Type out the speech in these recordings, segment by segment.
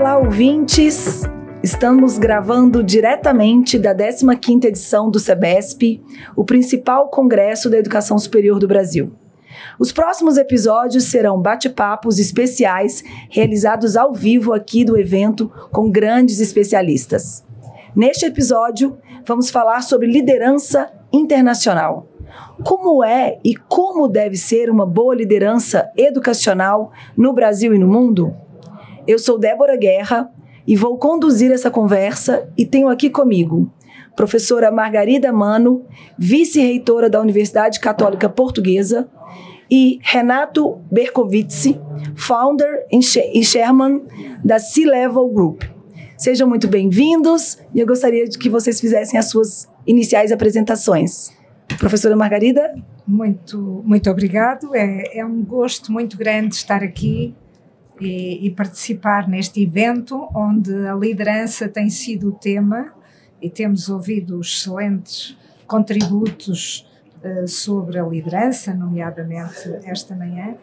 Olá, ouvintes! Estamos gravando diretamente da 15ª edição do SEBESP, o principal congresso da educação superior do Brasil. Os próximos episódios serão bate-papos especiais realizados ao vivo aqui do evento com grandes especialistas. Neste episódio, vamos falar sobre liderança internacional. Como é e como deve ser uma boa liderança educacional no Brasil e no mundo? Eu sou Débora Guerra e vou conduzir essa conversa e tenho aqui comigo professora Margarida Mano, vice-reitora da Universidade Católica Portuguesa, e Renato Berkovitz, founder e chairman da C-Level Group. Sejam muito bem-vindos e eu gostaria de que vocês fizessem as suas iniciais apresentações. Professora Margarida? Muito, muito obrigado. É, é um gosto muito grande estar aqui e, e, participar neste evento onde a liderança tem sido o tema e temos ouvido excelentes contributos uh, sobre a liderança, nomeadamente esta manhã.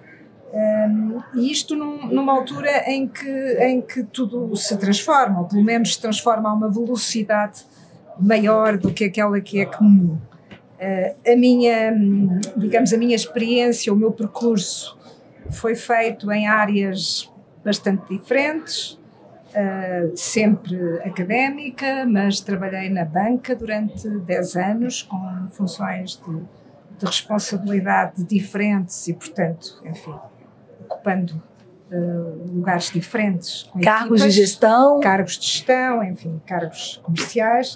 Um, e isto num, numa altura em que, em que tudo se transforma, ou pelo menos se transforma a uma velocidade maior do que aquela que é comum. Uh, a minha, digamos, a minha experiência, o meu percurso foi feito em áreas bastante diferentes, uh, sempre académica, mas trabalhei na banca durante 10 anos com funções de, de responsabilidade diferentes e, portanto, enfim, ocupando uh, lugares diferentes. cargos equipas, de gestão? Cargos de gestão, enfim, cargos comerciais.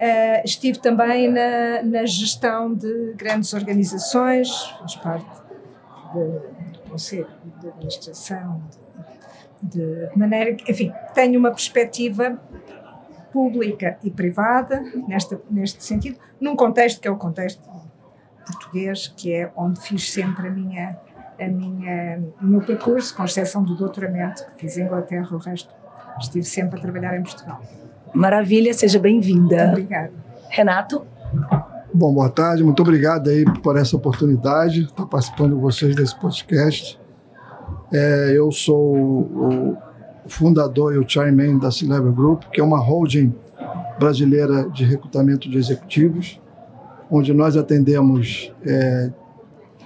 Uh, estive também na, na, gestão de grandes organizações, fiz parte do Conselho de Administração de, de maneira que, enfim, tenho uma perspectiva pública e privada nesta, neste sentido, num contexto que é o contexto português, que é onde fiz sempre a minha a minha, o meu percurso, com exceção do doutoramento que fiz em Inglaterra, o resto estive sempre a trabalhar em Portugal. Maravilha, seja bem-vinda. Obrigada. Renato? Bom, boa tarde, muito obrigado aí por essa oportunidade de estar participando com vocês desse podcast. É, eu sou o fundador e o chairman da C-Level Group, que é uma holding brasileira de recrutamento de executivos, onde nós atendemos é,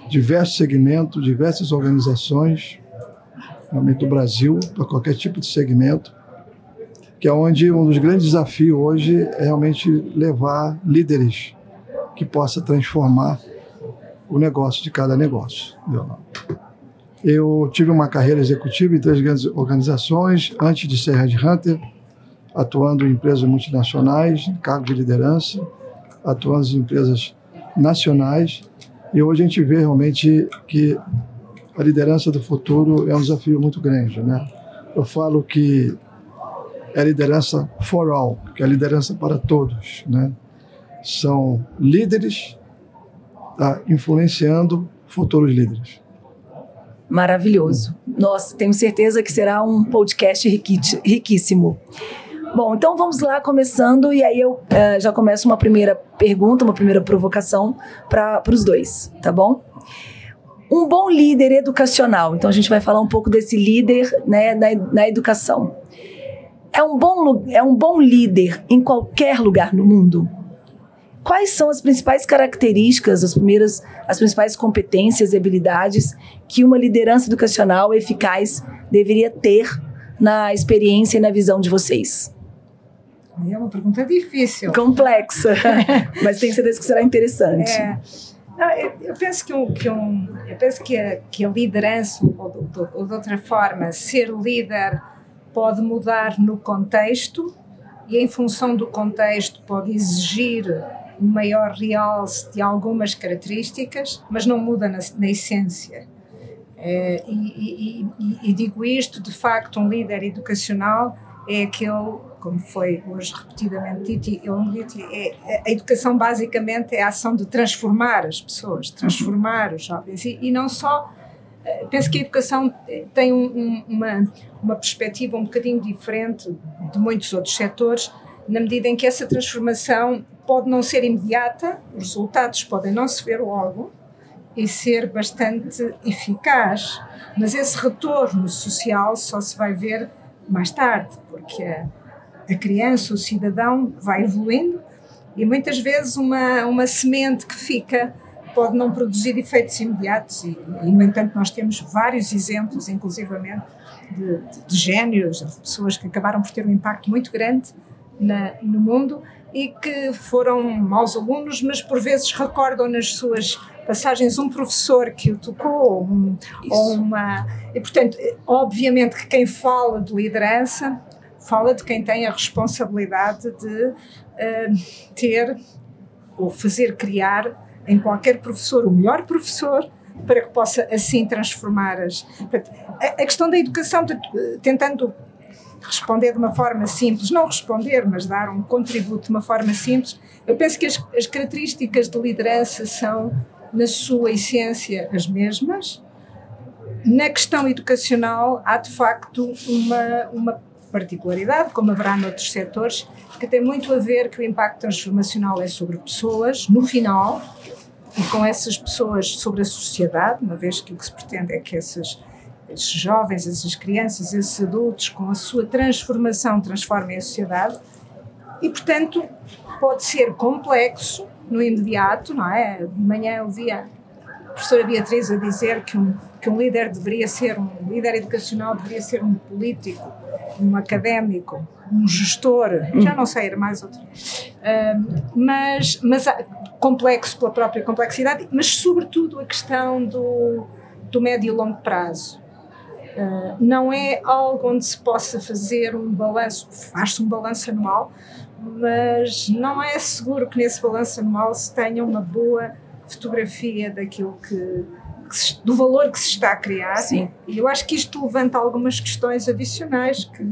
diversos segmentos, diversas organizações, realmente do Brasil, para qualquer tipo de segmento, que é onde um dos grandes desafios hoje é realmente levar líderes que possa transformar o negócio de cada negócio. Eu tive uma carreira executiva em três grandes organizações, antes de ser headhunter, atuando em empresas multinacionais, em cargo de liderança, atuando em empresas nacionais e hoje a gente vê realmente que a liderança do futuro é um desafio muito grande, né? Eu falo que é liderança for all, que é liderança para todos, né? São líderes tá, influenciando futuros líderes. Maravilhoso. Nossa, tenho certeza que será um podcast riquíssimo. Bom, então vamos lá, começando, e aí eu uh, já começo uma primeira pergunta, uma primeira provocação para os dois, tá bom? Um bom líder educacional, então a gente vai falar um pouco desse líder né, na, na educação. É um, bom, é um bom líder em qualquer lugar no mundo? Quais são as principais características, as primeiras, as principais competências e habilidades que uma liderança educacional eficaz deveria ter na experiência e na visão de vocês? É uma pergunta difícil. Complexa, mas tenho certeza que será interessante. É. Não, eu, eu, penso que, um, que um, eu penso que a, que a liderança, ou ou de outra forma, ser líder pode mudar no contexto e, em função do contexto, pode exigir um maior realce de algumas características, mas não muda na, na essência. É, e, e, e, digo isto, de facto, um líder educacional é aquele como foi hoje repetidamente dito, eu é, a educação basicamente é a ação de transformar as pessoas, transformar os jovens e, e não só. Eh, penso que a educação tem um, um, uma, uma perspectiva um bocadinho diferente de muitos outros setores, na medida em que essa transformação pode não ser imediata, os resultados podem não se ver logo e ser bastante eficaz, mas esse retorno social só se vai ver mais tarde, porque a, a criança, o cidadão, vai evoluindo e muitas vezes uma, uma semente que fica pode não produzir efeitos imediatos e, e no entanto nós temos vários exemplos, inclusivamente de, de, de de pessoas que acabaram por ter um impacto muito grande na, no mundo e que foram maus alunos, mas por vezes recordam nas suas passagens um professor que o tocou, um, ou uma. E, portanto, obviamente que quem fala de liderança fala de quem tem a responsabilidade de uh, ter ou fazer criar em qualquer professor o melhor professor para que possa assim transformar as. A, a questão da educação, tentando responder de uma forma simples, não responder, mas dar um contributo de uma forma simples, eu penso que as, as características de liderança são, na sua essência, as mesmas. Na questão educacional, há de facto uma, uma particularidade, como haverá noutros setores, que tem muito a ver que o impacto transformacional é sobre pessoas, no final, e com essas pessoas sobre a sociedade, uma vez que o que se pretende é que essas esses jovens, essas crianças, esses adultos, com a sua transformação, transformem a sociedade. E, portanto, pode ser complexo no imediato, não é? De manhã eu via a professora Beatriz a dizer que um, que um líder deveria ser, um líder educacional deveria ser um político, um académico, um gestor, já não sei, era mais outro. Mas, mas complexo pela própria complexidade, mas sobretudo a questão do, do médio e longo prazo. Uh, não é algo onde se possa fazer um balanço, faz-se um balanço anual, mas não é seguro que nesse balanço anual se tenha uma boa fotografia daquilo que, que se, do valor que se está a criar. Sim. E eu acho que isto levanta algumas questões adicionais que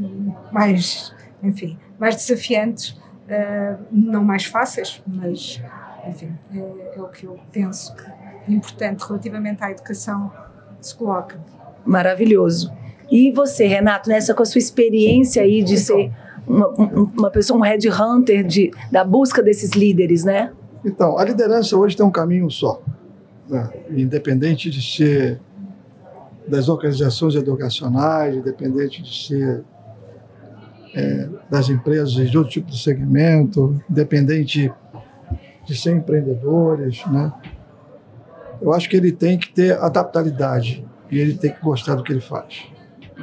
mais, enfim, mais desafiantes, uh, não mais fáceis, mas enfim, é, é o que eu penso que é importante relativamente à educação se coloca maravilhoso. E você, Renato, nessa com a sua experiência aí de ser uma, uma pessoa, um headhunter da busca desses líderes, né? Então, a liderança hoje tem um caminho só. Né? Independente de ser das organizações educacionais, independente de ser é, das empresas de outro tipo de segmento, independente de ser empreendedores, né? Eu acho que ele tem que ter adaptabilidade e ele tem que gostar do que ele faz.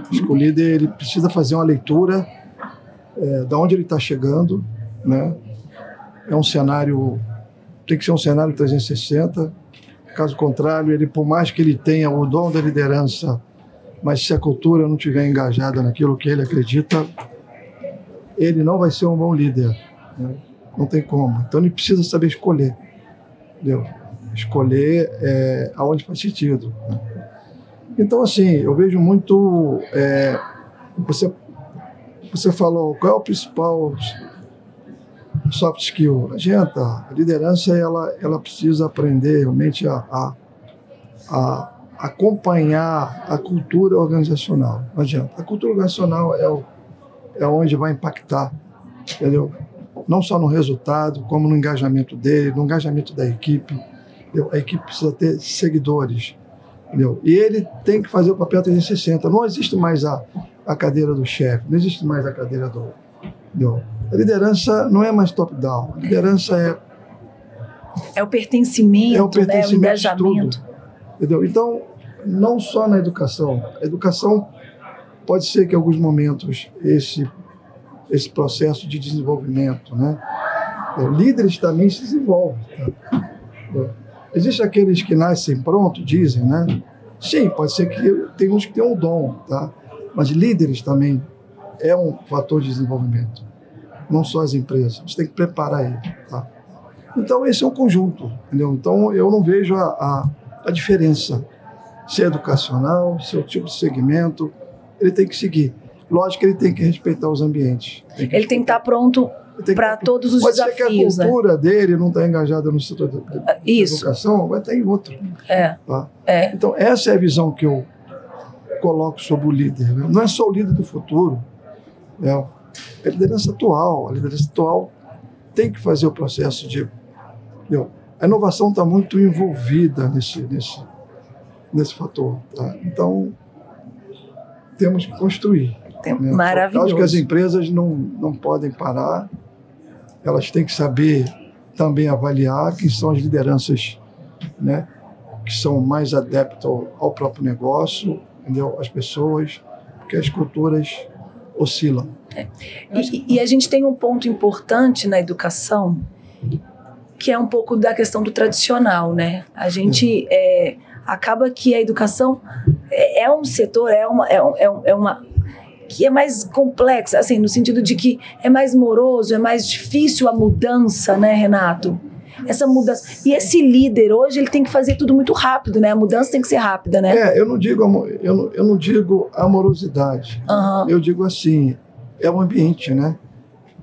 Acho que o líder ele precisa fazer uma leitura é, da onde ele está chegando, né? É um cenário, tem que ser um cenário 360. Caso contrário, ele, por mais que ele tenha o dom da liderança, mas se a cultura não estiver engajada naquilo que ele acredita, ele não vai ser um bom líder. Né? Não tem como. Então ele precisa saber escolher, entendeu? Escolher é, aonde faz sentido. Né? Então, assim, eu vejo muito. É, você, você falou qual é o principal soft skill? Adianta. A liderança ela, ela precisa aprender realmente a, a, a acompanhar a cultura organizacional. Não adianta. A cultura organizacional é, o, é onde vai impactar, entendeu? Não só no resultado, como no engajamento dele, no engajamento da equipe. A equipe precisa ter seguidores Entendeu? E ele tem que fazer o papel 360. Não existe mais a, a cadeira do chefe, não existe mais a cadeira do. Entendeu? A liderança não é mais top-down. A liderança é. É o pertencimento, é o, pertencimento né? o engajamento. entendeu? Então, não só na educação. A educação pode ser que em alguns momentos esse, esse processo de desenvolvimento, né? É, líderes também se desenvolvem. Tá? Existem aqueles que nascem pronto, dizem, né? Sim, pode ser que tem uns que têm um dom, tá? Mas líderes também é um fator de desenvolvimento. Não só as empresas. Você tem que preparar ele, tá? Então, esse é um conjunto, entendeu? Então, eu não vejo a, a, a diferença. Se é educacional, se é tipo de segmento, ele tem que seguir. Lógico que ele tem que respeitar os ambientes. Tem ele tem que estar pronto para todos os pode desafios. Pode ser que a né? cultura né? dele não está engajada no setor da educação, vai estar em outro. É. Tá? é. Então, essa é a visão que eu coloco sobre o líder. Né? Não é só o líder do futuro, é a liderança atual. A liderança atual tem que fazer o processo de. A inovação está muito envolvida nesse, nesse, nesse fator. Tá? Então, temos que construir. Tem- né? Maravilhoso. Acho que as empresas não, não podem parar, elas têm que saber também avaliar quem são as lideranças né, que são mais adeptas ao, ao próprio negócio, entendeu? as pessoas, porque as culturas oscilam. E, e a gente tem um ponto importante na educação, que é um pouco da questão do tradicional, né? A gente é, acaba que a educação é, é um setor, é uma, é, é um- é uma que é mais complexa, assim, no sentido de que é mais moroso, é mais difícil a mudança, né, Renato? Essa mudança. E esse líder hoje, ele tem que fazer tudo muito rápido, né? A mudança tem que ser rápida, né? É, eu não digo, eu não, eu não digo amorosidade. Aham. Eu digo assim, é um ambiente, né?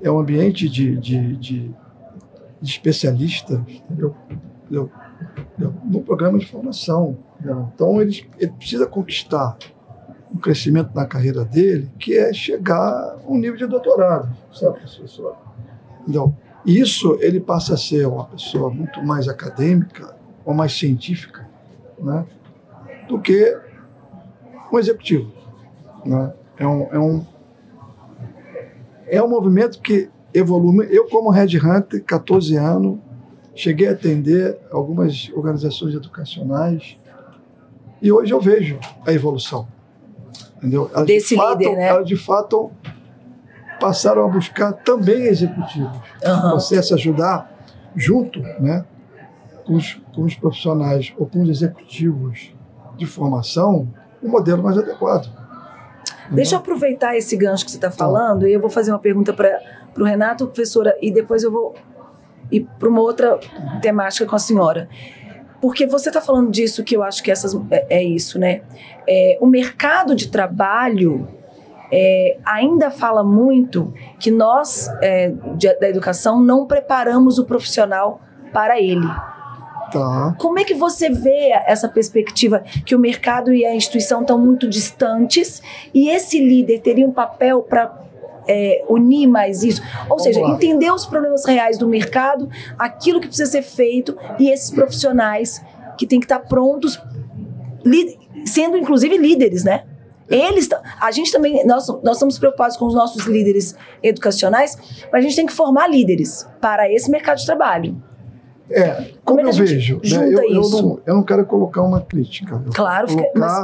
É um ambiente de, de, de, de especialistas, entendeu? Entendeu? Entendeu? No programa de formação. entendeu? Então, ele, ele precisa conquistar um crescimento na carreira dele, que é chegar a um nível de doutorado, sabe, professor? Entendeu? Isso, ele passa a ser uma pessoa muito mais acadêmica ou mais científica, né? Do que um executivo. Né? É, um, é, um, é um movimento que evolui. Eu, como Red Hunter, 14 anos, cheguei a atender algumas organizações educacionais e hoje eu vejo a evolução. Entendeu? Elas, Desse de fato, líder, né? Elas, de fato, passaram a buscar também executivos. Aham. Você se ajudar junto né, com, os, com os profissionais ou com os executivos de formação um modelo mais adequado. Deixa eu aproveitar esse gancho que você está falando e eu vou fazer uma pergunta para o Renato, professora, e depois eu vou ir para uma outra temática com a senhora. Porque você está falando disso que eu acho que essas, é, é isso, né? É, o mercado de trabalho é, ainda fala muito que nós, é, de- da educação, não preparamos o profissional para ele. Tá. Como é que você vê essa perspectiva que o mercado e a instituição estão muito distantes e esse líder teria um papel para unir mais isso? Ou Vamos seja, lá. entender os problemas reais do mercado, aquilo que precisa ser feito e esses profissionais que têm que estar prontos, sendo inclusive líderes, né? Eles, a gente também, nós, nós estamos preocupados com os nossos líderes educacionais, mas a gente tem que formar líderes para esse mercado de trabalho. É, Como como, é eu vejo, né, eu, eu isso? não, eu não quero colocar uma crítica. Claro, fica-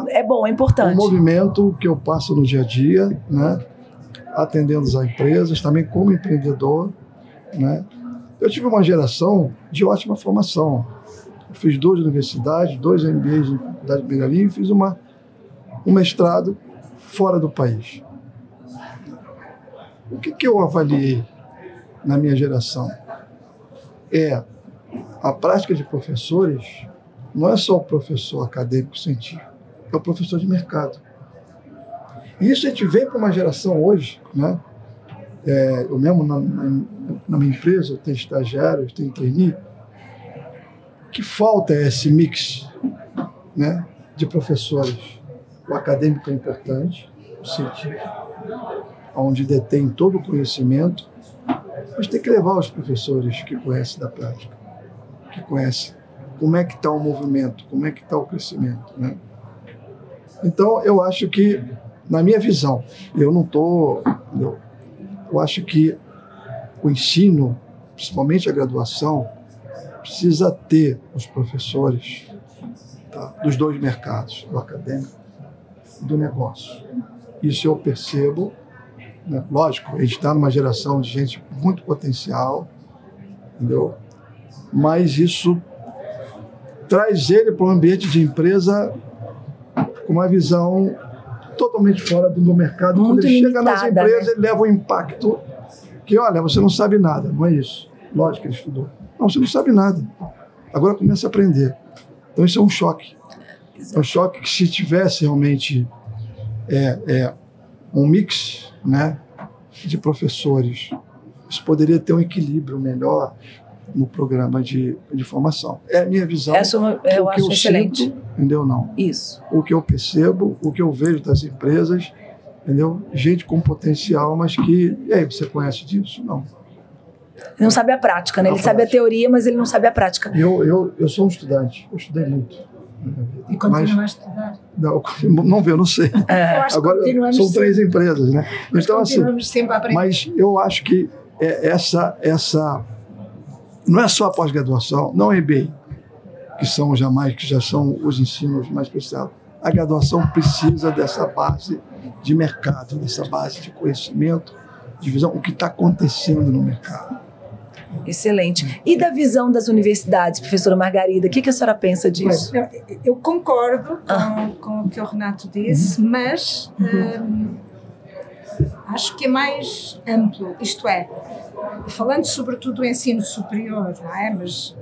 é bom, é um importante. movimento que eu passo no dia a dia, né, atendendo as empresas, também como empreendedor. Né. Eu tive uma geração de ótima formação. Eu fiz duas universidades, dois MBAs em Faculdade de Beira-Linha e fiz uma, um mestrado fora do país. O que, que eu avaliei na minha geração? É a prática de professores não é só o professor acadêmico científico, é o professor de mercado. Isso a gente vem para uma geração hoje, né? É, eu mesmo na, na- na minha empresa, eu tenho estagiários, tenho trainee, que falta esse mix né, de professores. O acadêmico é importante, o científico, onde detém todo o conhecimento, mas tem que levar os professores que conhecem da prática, que conhecem como é que está o movimento, como é que está o crescimento. Né? Então, eu acho que, na minha visão, eu não estou. eu, eu acho que o ensino, principalmente a graduação, precisa ter os professores tá, dos dois mercados, do acadêmico e do negócio. Isso eu percebo. né? Lógico, a gente está numa geração de gente muito potencial, entendeu? mas isso traz ele para um ambiente de empresa com uma visão totalmente fora do do mercado. Muito Quando ele chega nas limitada, empresas, né? ele leva um impacto que, olha, você não sabe nada, não é isso. Lógico que ele estudou. Não, você não sabe nada. Agora começa a aprender. Então isso é um choque. É um choque que se tivesse realmente é, é, um mix né, de professores, isso poderia ter um equilíbrio melhor no programa de, de formação. É a minha visão. Essa é uma- eu o que acho eu excelente. sinto, entendeu? Não. Isso. O que eu percebo, o que eu vejo das empresas, entendeu? Gente com potencial, mas que. E aí, você conhece disso? Não. Ele não sabe a prática, né? A Ele sabe a prática. teoria, mas ele não sabe a prática. Eu, eu, eu sou um estudante, eu estudei muito. E continua a estudar. Não, não vê, eu não sei. Acho Agora são três sempre, empresas, né? Então, assim, mas eu acho que é essa, essa não é só a pós-graduação, não é MBA, que são jamais, que já são os ensinos mais precisados. A graduação precisa dessa base de mercado, dessa base de conhecimento, de visão, o que está acontecendo no mercado. Excelente. E da visão das universidades, professora Margarida, o que, que a senhora pensa disso? Eu, eu concordo com, Ah. com o que o Renato disse, mas hum, acho que é mais amplo. Isto é, falando sobretudo do ensino superior, não é? Mas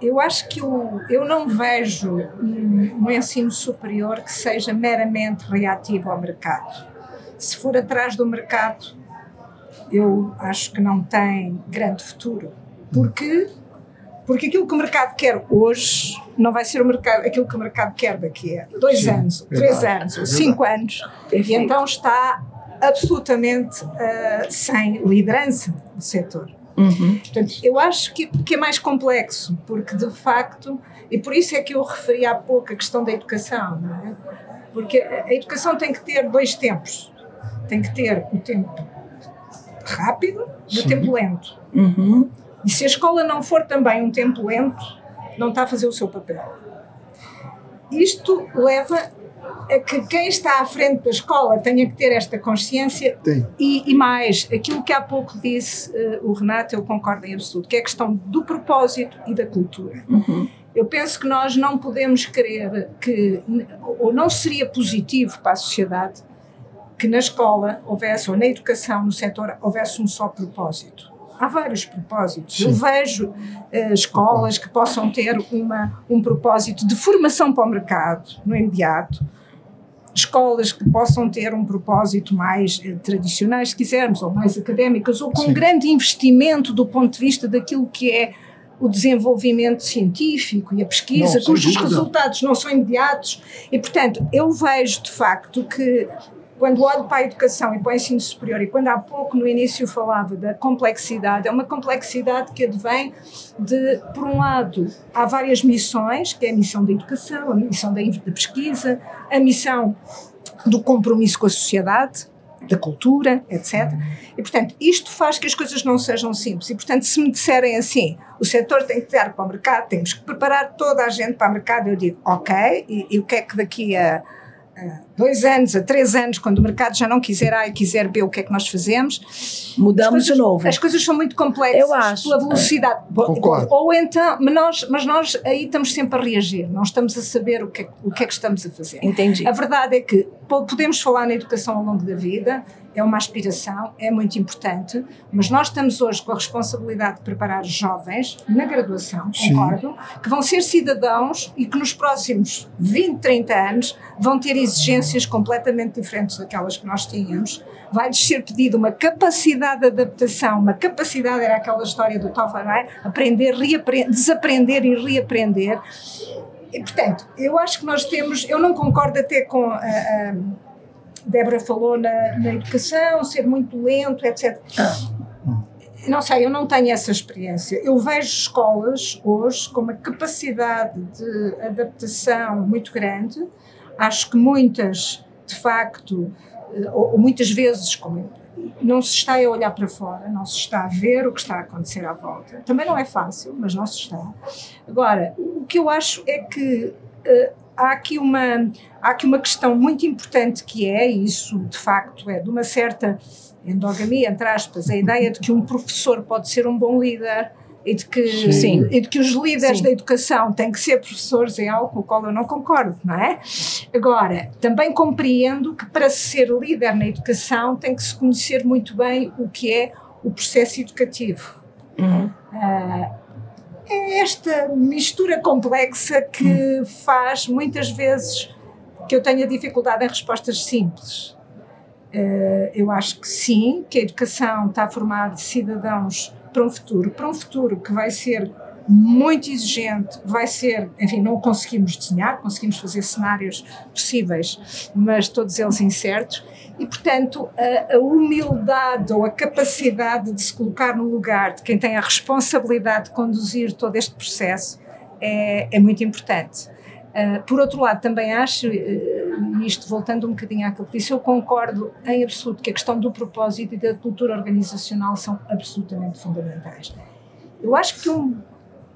eu acho que eu, eu não vejo um, um ensino superior que seja meramente reativo ao mercado. Se for atrás do mercado, eu acho que não tem grande futuro. Porque porque aquilo que o mercado quer hoje não vai ser o mercado, aquilo que o mercado quer daqui a dois Sim, anos, três anos, é cinco anos. E então está absolutamente ah, sem liderança do setor. Uhum. Portanto, eu acho que, que é mais complexo, porque de facto, e por isso é que eu referi há pouco a questão da educação, não é? Porque a educação tem que ter dois tempos. Tem que ter o tempo rápido e o tempo lento. Uhum. E se a escola não for também um tempo lento, não está a fazer o seu papel. Isto leva a que quem está à frente da escola tenha que ter esta consciência Tem. e, e mais, aquilo que há pouco disse eh, o Renato, eu concordo em absoluto, que é a questão do propósito e da cultura. Uhum. Eu penso que nós não podemos querer que, ou não seria positivo para a sociedade, que na escola houvesse, ou na educação, no setor, houvesse um só propósito. Há vários propósitos. Eu Sim. vejo eh, escolas que possam ter uma, um propósito de formação para o mercado, no imediato, escolas que possam ter um propósito mais eh, tradicionais, se quisermos, ou mais académicas, ou com Sim. grande investimento do ponto de vista daquilo que é o desenvolvimento científico e a pesquisa, Não, cujos dúvida. resultados não são imediatos. E, portanto, eu vejo de facto que quando olho para a educação e para o ensino superior, e quando há pouco no início falava da complexidade, é uma complexidade que advém de, por um lado, há várias missões, que é a missão da educação, a missão da, da pesquisa, a missão do compromisso com a sociedade, da cultura, etc. E, portanto, isto faz que as coisas não sejam simples. E, portanto, se me disserem assim, o setor tem que dar para o mercado, temos que preparar toda a gente para o mercado, eu digo, ok, e, e o que é que daqui a, a dois anos, a três anos, quando o mercado já não quiser A e quiser B, o que é que nós fazemos? Mudamos As coisas- de novo. As coisas são muito complexas Eu acho. pela velocidade. Concordo. Ou então, mas nós, mas nós aí estamos sempre a reagir, não estamos a saber o que, é, o que é que estamos a fazer. Entendi. A verdade é que po- podemos falar na educação ao longo da vida, é uma aspiração, é muito importante, mas nós estamos hoje com a responsabilidade de preparar jovens na graduação, Sim. concordo, que vão ser cidadãos e que nos próximos 20, 30 anos vão ter exigências completamente diferentes daquelas que nós tínhamos. Vai-lhes ser pedido uma capacidade de adaptação, uma capacidade, era aquela história do Toffler, é? Aprender, desaprender e reaprender. E, portanto, eu acho que nós temos, eu não concordo até com a, a Débora falou na, na educação, ser muito lento, etc. Não sei, eu não tenho essa experiência. Eu vejo escolas hoje com uma capacidade de adaptação muito grande. Acho que muitas, de facto, eh, ou, muitas vezes, como não se está a olhar para fora, não se está a ver o que está a acontecer à volta. Também não é fácil, mas não se está. Agora, o que eu acho é que eh, há aqui uma há aqui uma questão muito importante que é e isso de facto é de uma certa endogamia entre aspas a ideia de que um professor pode ser um bom líder e de que Sim. e de que os líderes Sim. da educação têm que ser professores é algo com o qual eu não concordo não é agora também compreendo que para ser líder na educação tem que se conhecer muito bem o que é o processo educativo Uhum. ah, é esta mistura complexa que faz muitas vezes que eu tenha dificuldade em respostas simples. Ah, eu acho que sim, que a educação está a formar cidadãos para um futuro, para um futuro que vai ser muito exigente, vai ser, enfim, não conseguimos desenhar, conseguimos fazer cenários possíveis, mas todos eles incertos, e portanto a, a humildade ou a capacidade de se colocar no lugar de quem tem a responsabilidade de conduzir todo este processo é, é muito importante. Uh, por outro lado, também acho, uh, isto voltando um bocadinho àquilo que disse, eu concordo em absoluto que a questão do propósito e da cultura organizacional são absolutamente fundamentais. Eu acho que um,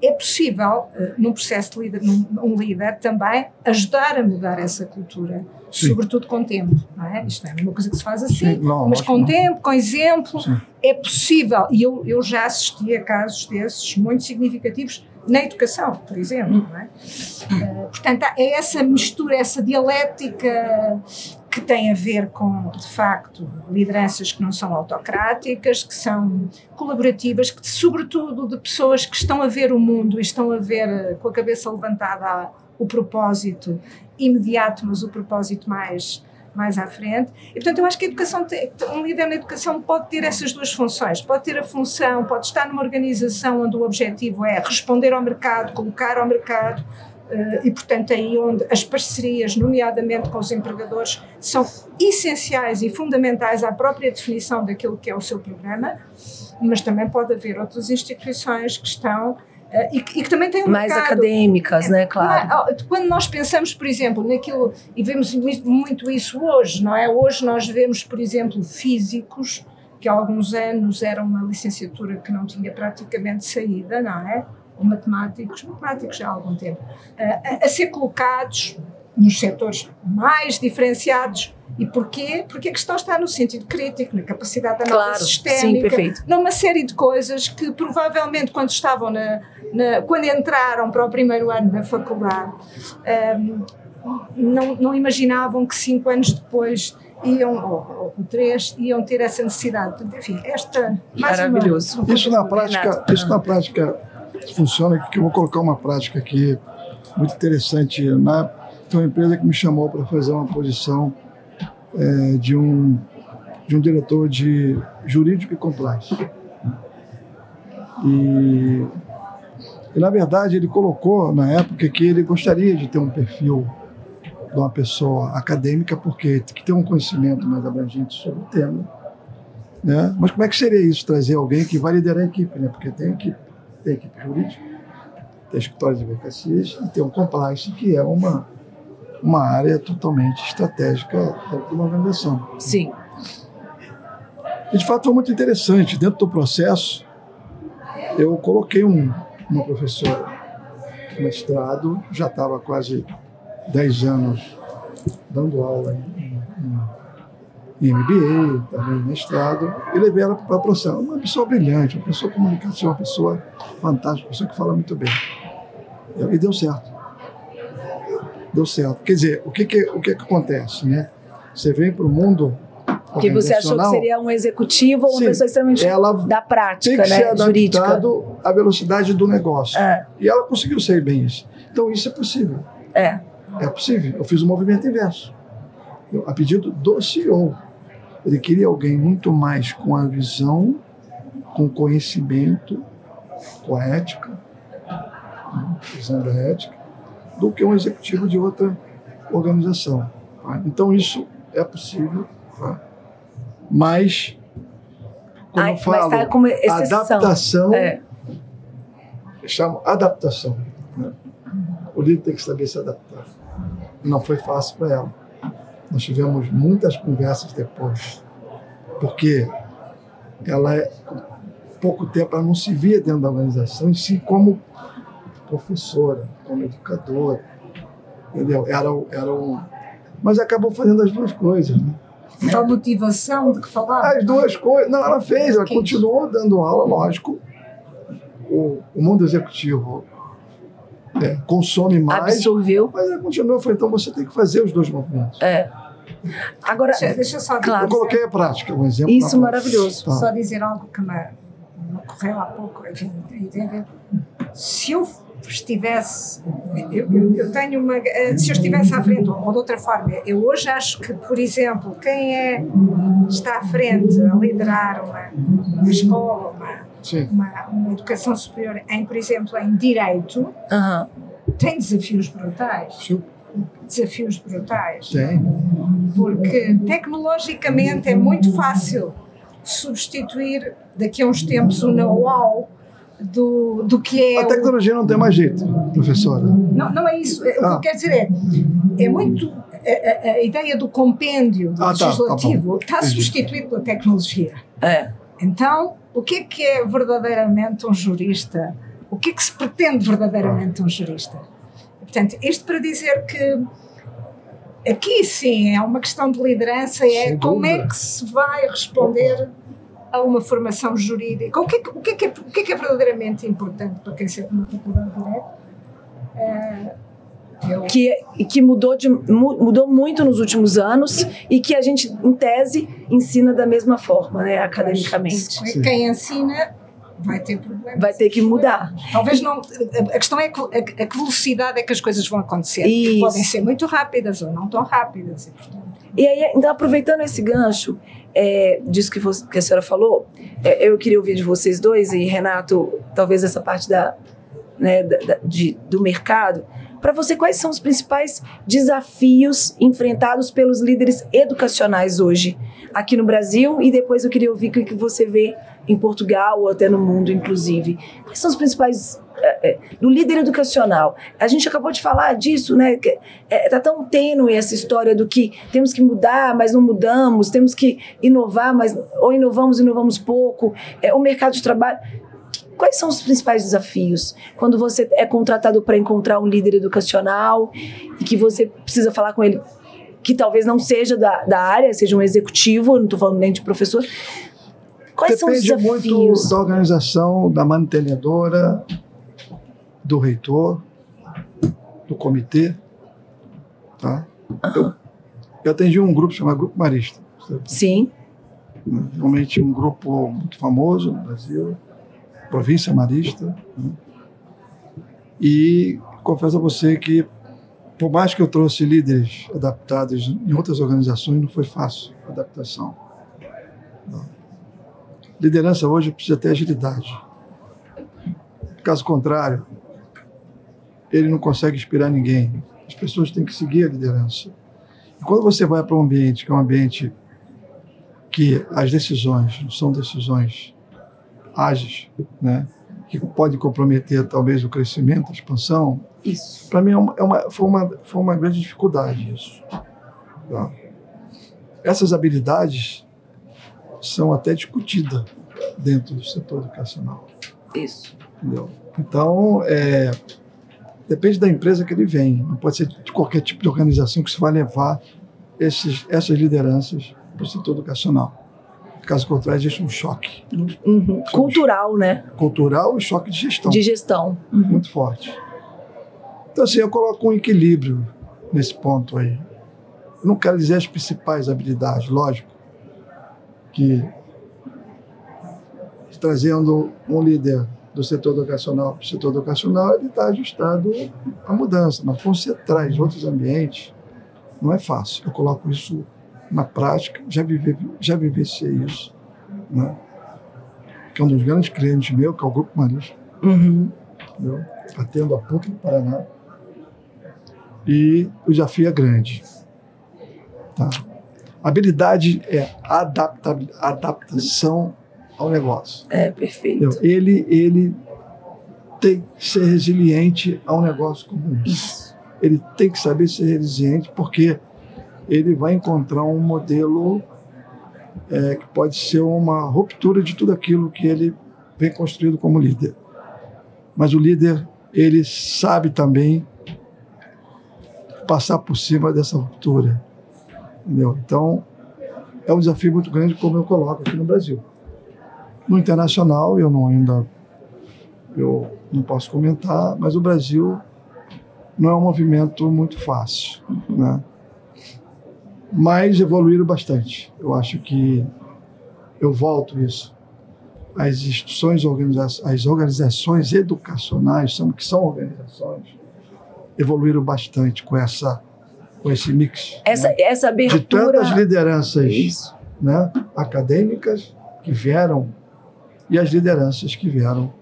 é possível, uh, num processo de líder, num, um líder também, ajudar a mudar essa cultura, Sim. sobretudo com tempo. Não é? Isto não é uma coisa que se faz assim, Sim, não, mas com não. tempo, com exemplo, Sim. é possível. E eu, eu já assisti a casos desses muito significativos na educação, por exemplo. É? Uh, portanto, é essa mistura, essa dialética que tem a ver com, de facto, lideranças que não são autocráticas, que são colaborativas, que, sobretudo de pessoas que estão a ver o mundo e estão a ver eh, com a cabeça levantada o propósito imediato, mas o propósito mais mais à frente. E, portanto, eu acho que a educação, um líder na educação pode ter essas duas funções. Pode ter a função, pode estar numa organização onde o objetivo é responder ao mercado, colocar ao mercado, e, portanto, aí onde as parcerias, nomeadamente com os empregadores, são essenciais e fundamentais à própria definição daquilo que é o seu programa, mas também pode haver outras instituições que estão Uh, e, e, que também tem um mais mercado. acadêmicas, né, claro. Quando nós pensamos, por exemplo, naquilo e vemos muito isso hoje, não é? Hoje nós vemos, por exemplo, físicos que há alguns anos eram uma licenciatura que não tinha praticamente saída, não é? Ou matemáticos, matemáticos já há algum tempo, a, a ser colocados nos setores mais diferenciados e porquê? Porque a questão está no sentido crítico, na capacidade da análise claro, sistémica, sim, numa série de coisas que provavelmente quando estavam na, na, quando entraram para o primeiro ano da faculdade um, não, não imaginavam que cinco anos depois iam, ou, ou, três, iam ter essa necessidade. Enfim, esta maravilhoso. Uma, isso na prática, isso na prática funciona que eu vou colocar uma prática aqui muito interessante na tem uma empresa que me chamou para fazer uma posição é, de, um, de um diretor de jurídico e compliance. E, e, na verdade, ele colocou na época que ele gostaria de ter um perfil de uma pessoa acadêmica, porque que tem um conhecimento mais abrangente sobre o tema. Né? Mas como é que seria isso, trazer alguém que vai liderar a equipe? Né? Porque tem equipe, tem equipe jurídica, tem escritório de advocacias e tem um compliance, que é uma uma área totalmente estratégica dentro de uma organização. Sim. E de fato foi muito interessante. Dentro do processo, eu coloquei um, uma professora de mestrado, já estava quase 10 anos dando aula em, em, em MBA, também mestrado, e levei ela para a processo. Uma pessoa brilhante, uma pessoa comunicativa, uma pessoa fantástica, uma pessoa que fala muito bem. E deu certo deu certo. Quer dizer, o que, que, o que, que acontece, né? Você vem para o mundo que você achou que seria um executivo ou uma Sim, pessoa extremamente ela da prática, tem que né, ser adaptado à velocidade do negócio. É. E ela conseguiu ser bem isso. Então isso é possível. É. É possível. Eu fiz o um movimento inverso. Eu, a pedido do CEO. Ele queria alguém muito mais com a visão, com conhecimento, com a ética, né, visão da ética, do que um executivo de outra organização. Tá? Então, isso é possível, tá? mas, quando Ai, eu falo tá adaptação, é. chamo adaptação. Né? O líder tem que saber se adaptar. Não foi fácil para ela. Nós tivemos muitas conversas depois, porque ela, é, pouco tempo, ela não se via dentro da organização, em si como professora, como educadora, entendeu? Era, era um... Mas acabou fazendo as duas coisas, né? A motivação de que falava? As duas coisas. Não, ela fez, ela continuou dando aula, lógico. O, o mundo executivo é, consome mais. Absorveu. Mas ela continuou, falou, então você tem que fazer os dois movimentos. É. Agora, deixa, deixa só claro. Eu coloquei a prática, um exemplo. Isso maravilhoso. Tá. Só dizer algo que me, me ocorreu há pouco. Enfim, se eu estivesse, eu, eu, eu, tenho uma, eh, se eu estivesse à frente, ou de outra forma, eu hoje acho que, por exemplo, quem é, está à frente a liderar uma, uma escola, uma, uma, uma, educação superior, em, por exemplo, em direito, tem desafios brutais. Desafios brutais. Tem. Porque tecnologicamente é muito fácil substituir daqui a uns tempos o know-how do, do que é. A tecnologia o... não tem mais jeito, professora. Não, não é isso. O que ah. eu quero dizer é, é muito. A, a, a ideia do compêndio ah, legislativo está, tá, tá substituído pela tecnologia. É. Então, o que é que é verdadeiramente um jurista? O que é que se pretende verdadeiramente um jurista? Portanto, isto para dizer que aqui sim é uma questão de liderança, é como é que se vai responder a uma formação jurídica. O que, é que, o, que é que é, o que é que é verdadeiramente importante para quem seja uma faculdade de direito? É, que, que mudou, de, mudou muito nos últimos anos e que a gente, em tese, ensina da mesma forma, né, academicamente. Quem ensina vai ter problemas. Vai ter que mudar. Talvez não. A questão é a, a que velocidade é que as coisas vão acontecer. Isso. Podem ser muito rápidas ou não tão rápidas. E, aí, então, aproveitando esse gancho é, disso que, você, que a senhora falou, é, eu queria ouvir de vocês dois, e Renato, talvez essa parte da, né, da, de, do mercado. Para você, quais são os principais desafios enfrentados pelos líderes educacionais hoje aqui no Brasil? E depois eu queria ouvir o que você vê em Portugal ou até no mundo, inclusive. Quais são os principais é, é, do líder educacional. A gente acabou de falar disso, né? Está tá tão tênue essa história do que temos que mudar, mas não mudamos, temos que inovar, mas ou inovamos, inovamos pouco. É, o mercado de trabalho. Quais são os principais desafios quando você é contratado para encontrar um líder educacional e que você precisa falar com ele, que talvez não seja da, da área, seja um executivo, não estou falando nem de professor. Quais Depende são os desafios? Depende muito da organização, da mantenedora, do reitor, do comitê. Tá? Eu, eu atendi um grupo chamado Grupo Marista. Sim. Realmente um grupo muito famoso no Brasil, província marista. Né? E confesso a você que, por mais que eu trouxe líderes adaptados em outras organizações, não foi fácil a adaptação. Não. Liderança hoje precisa ter agilidade. Caso contrário, ele não consegue inspirar ninguém. As pessoas têm que seguir a liderança. E quando você vai para um ambiente que é um ambiente que as decisões não são decisões ágeis, né? que podem comprometer talvez o crescimento, a expansão. Isso. Para mim é uma, é uma, foi, uma, foi uma grande dificuldade isso. Tá? Essas habilidades são até discutidas dentro do setor educacional. Isso. Entendeu? Então, é, Depende da empresa que ele vem. Não pode ser de qualquer tipo de organização que você vai levar esses, essas lideranças para o setor educacional. Caso contrário, existe um choque. Uhum. Cultural, né? Cultural e choque de gestão. De gestão. Uhum. Muito forte. Então, assim, eu coloco um equilíbrio nesse ponto aí. Eu não quero dizer as principais habilidades, lógico, que trazendo um líder do setor educacional para o setor educacional, ele está ajustado à mudança. Mas quando você traz outros ambientes, não é fácil. Eu coloco isso na prática, já, vive, já vivenciei isso. Né? Que é um dos grandes clientes meu, que é o Grupo Marista. Uhum. Atendo a PUC do Paraná. E o desafio é grande. Tá? Habilidade é adaptação ao negócio. É, perfeito. Entendeu? Ele, ele tem que ser resiliente ao negócio como isso. Ele tem que saber ser resiliente porque ele vai encontrar um modelo é, que pode ser uma ruptura de tudo aquilo que ele vem construído como líder. Mas o líder, ele sabe também passar por cima dessa ruptura. Entendeu? Então, é um desafio muito grande, como eu coloco aqui no Brasil. No internacional, eu não ainda eu não posso comentar, mas o Brasil não é um movimento muito fácil, né? Mas evoluíram bastante. Eu acho que eu volto isso. As instituições, as organizações educacionais, são, que são organizações, evoluíram bastante com essa com esse mix. Essa, né? essa abertura. De tantas lideranças né, acadêmicas que vieram e as lideranças que vieram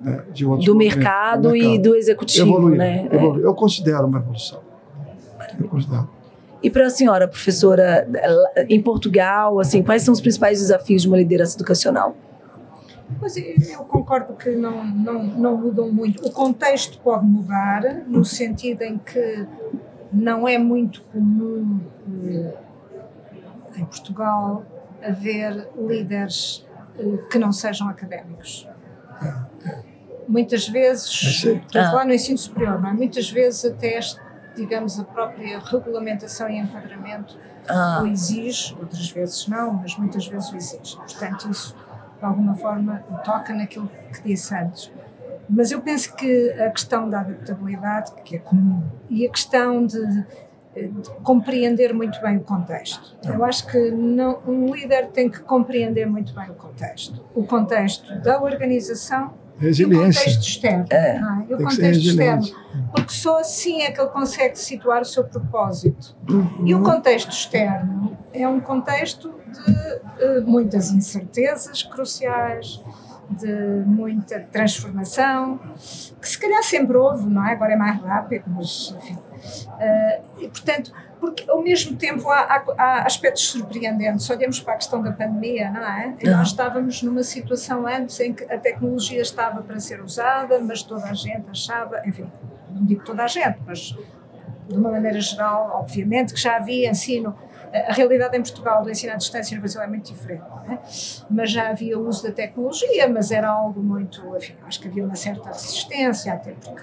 né, de outros do mercado, do mercado, e do executivo, evoluir, né? Evoluir. É. Eu considero uma evolução. Eu considero. E para a senhora, professora, em Portugal, assim, quais são os principais desafios de uma liderança educacional? Mas eu concordo que não, não, não mudam muito. O contexto pode mudar, no sentido em que não é muito comum eh, em Portugal haver líderes eh, que não sejam académicos. Muitas vezes, estou a falar no ensino superior, não é? muitas vezes até, digamos, a própria regulamentação e enquadramento ah. o exige, outras vezes não, mas muitas vezes o exige. Portanto, isso de alguma forma toca naquilo que disse antes. Mas eu penso que a questão da adaptabilidade, que é comum, e a questão de, de compreender muito bem o contexto. Eu acho que não, um líder tem que compreender muito bem o contexto. O contexto da organização Resiliência. E o contexto externo. É. é? E o contexto externo. Porque só assim é que ele consegue situar o seu propósito. Uhum. E o contexto externo é um contexto de uh, muitas incertezas cruciais, de muita transformação, que se calhar sempre houve, não é? Agora é mais rápido, mas enfim. Uh, e portanto, porque ao mesmo tempo há, há, há, aspectos surpreendentes. Olhamos para a questão da pandemia, não é? E nós estávamos numa situação antes em que a tecnologia estava para ser usada, mas toda a gente achava, enfim, não digo toda a gente, mas de uma maneira geral, obviamente, que já havia ensino. A realidade em Portugal do ensino à distância no Brasil é muito diferente, é? mas já havia o uso da tecnologia, mas era algo muito, enfim, acho que havia uma certa resistência, até porque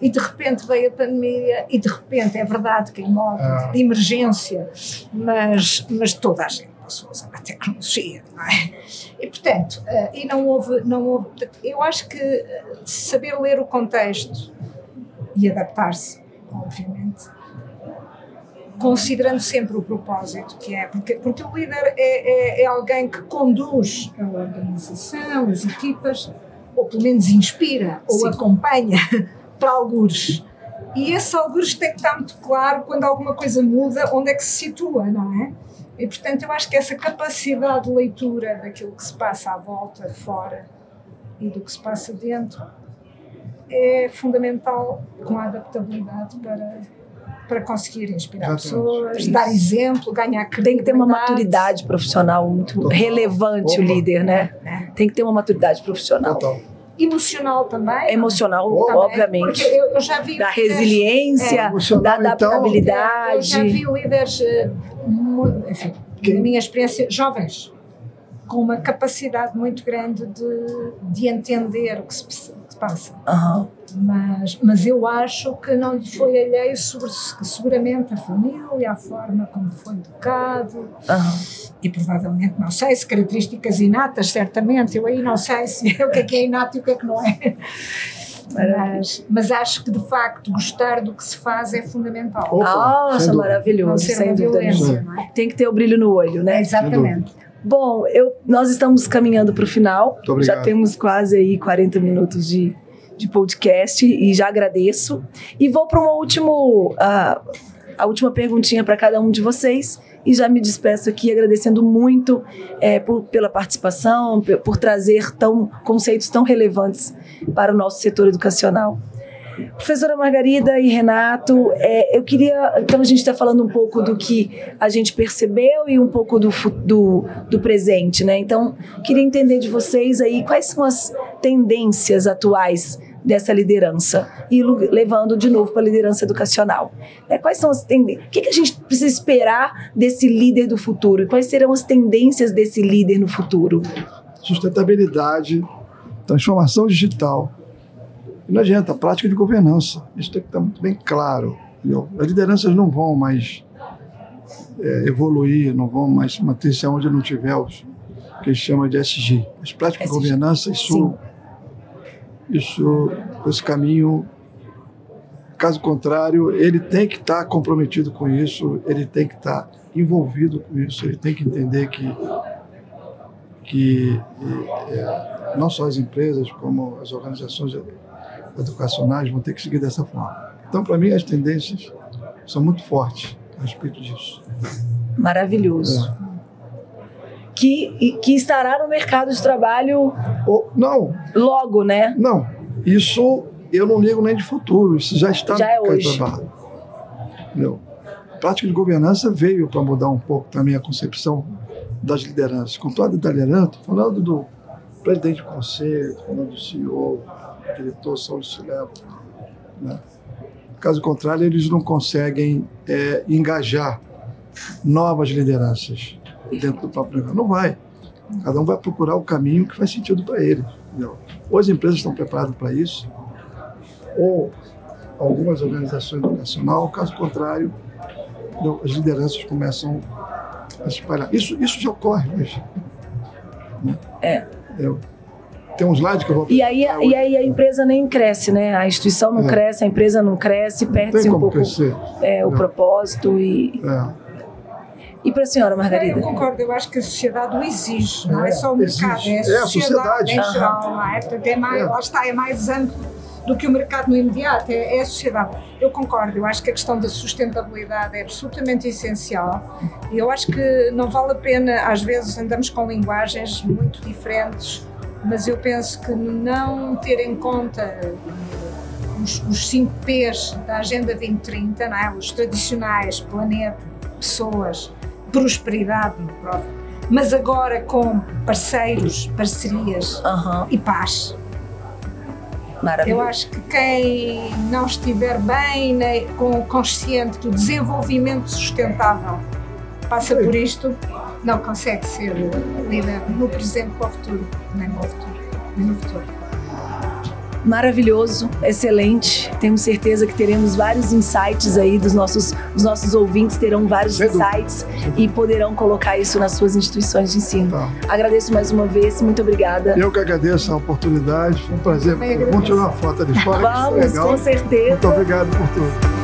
e de repente veio a pandemia e de repente é verdade que em modo ah. de emergência, mas, mas toda a gente passou a usar a tecnologia, não é? E portanto, uh, e não houve, não houve, eu acho que eh, saber ler o contexto e adaptar-se, obviamente, considerando sempre o propósito que é, porque, porque o líder é, é, é alguém que conduz a organização, as equipas, ou pelo menos inspira, ou Sim. acompanha para algures. E esse algures tem que estar muito claro quando alguma coisa muda, onde é que se situa, não é? E portanto eu acho que essa capacidade de leitura daquilo que se passa à volta, fora e do que se passa dentro é fundamental com a adaptabilidade para, para conseguir inspirar Exatamente. pessoas, dar exemplo, ganhar credibilidade. Tem que ter uma maturidade profissional muito Total. relevante Opa. o líder, né? É. Tem que ter uma maturidade profissional. Total emocional também. Emocional, também, obviamente. Eu, eu, já vi. Da líderes, resiliência, é, da adaptabilidade. eu já vi líderes, eh, enfim, na minha experiência, jovens, com uma capacidade muito grande de, de entender o que se, passa. Uhum. Mas, mas eu acho que não lhe foi alheio sobre, seguramente a família, a forma como foi educado uhum. e provavelmente, não sei se características inatas, certamente, eu aí não sei se é o que é que é inato e o que é que não é. Mas, mas, acho que de facto gostar do que se faz é fundamental. Opa, Nossa, maravilhoso. Sem violência, é? Tem que ter o brilho no olho, né? É, exatamente. Bom, eu, nós estamos caminhando para o final. Já temos quase aí 40 minutos de, de podcast e já agradeço. E vou para uma último, uh, a última perguntinha para cada um de vocês e já me despeço aqui agradecendo muito é, por, pela participação, por, por trazer tão, conceitos tão relevantes para o nosso setor educacional. Professora Margarida e Renato, é, eu queria. Então, a gente está falando um pouco do que a gente percebeu e um pouco do, do, do presente, né? Então, queria entender de vocês aí quais são as tendências atuais dessa liderança e levando de novo para a liderança educacional. É, quais são as tendências? O que, que a gente precisa esperar desse líder do futuro? Quais serão as tendências desse líder no futuro? Sustentabilidade, transformação digital, e não adianta, a prática de governança. Isso tem que estar muito bem claro. Entendeu? As lideranças não vão mais é, evoluir, não vão mais manter-se onde não tiver os que eles chamam de SG. As práticas SG. de governança, isso, isso, esse caminho, caso contrário, ele tem que estar comprometido com isso, ele tem que estar envolvido com isso, ele tem que entender que, que é, não só as empresas, como as organizações educacionais vão ter que seguir dessa forma. Então, para mim, as tendências são muito fortes a respeito disso. Maravilhoso. É. Que, que estará no mercado de trabalho. Não. Logo, né? Não. Isso eu não ligo nem de futuro. Isso já está já é hoje. Entendeu? A prática de governança veio para mudar um pouco também a concepção das lideranças. Com toda a liderança, falando do presidente do conselho, comando do CEO, diretor, só se leva. Né? Caso contrário, eles não conseguem é, engajar novas lideranças dentro do próprio negócio. Não vai. Cada um vai procurar o caminho que faz sentido para ele. Entendeu? Ou as empresas estão preparadas para isso, ou algumas organizações educacionais, caso contrário, as lideranças começam a se espalhar. Isso, isso já ocorre hoje. Né? É. Eu, tem um slide que eu vou e aí, e aí a empresa nem cresce, né? A instituição não é. cresce, a empresa não cresce, perde-se um pouco é, o é. propósito e. É. E para a senhora, Margarida? Eu concordo, eu acho que a sociedade o exige, não é, só o mercado, é a sociedade, é a sociedade. em geral, não é? Portanto, é mais, lá está, é mais amplo do que o mercado no imediato, é, é, a sociedade. Eu concordo, eu acho que a questão da sustentabilidade é absolutamente essencial e eu acho que não vale a pena, às vezes andamos com linguagens muito diferentes, mas eu penso que não ter em conta os, os 5 P's da Agenda 2030, não é? os tradicionais, planeta, pessoas, prosperidade, mas agora com parceiros, parcerias uhum. e paz. Eu acho que quem não estiver bem né, com consciente que o desenvolvimento sustentável passa por isto, não consegue ser líder no presente para o futuro, nem para o futuro, nem no futuro maravilhoso, excelente. Temos certeza que teremos vários insights aí dos nossos, dos nossos ouvintes, terão vários Sem insights dúvida. e poderão colocar isso nas suas instituições de ensino. Tá. Agradeço mais uma vez, muito obrigada. Eu que agradeço a oportunidade, foi um prazer. Vamos tirar uma foto ali fora. Vamos, com certeza. Muito obrigado por tudo.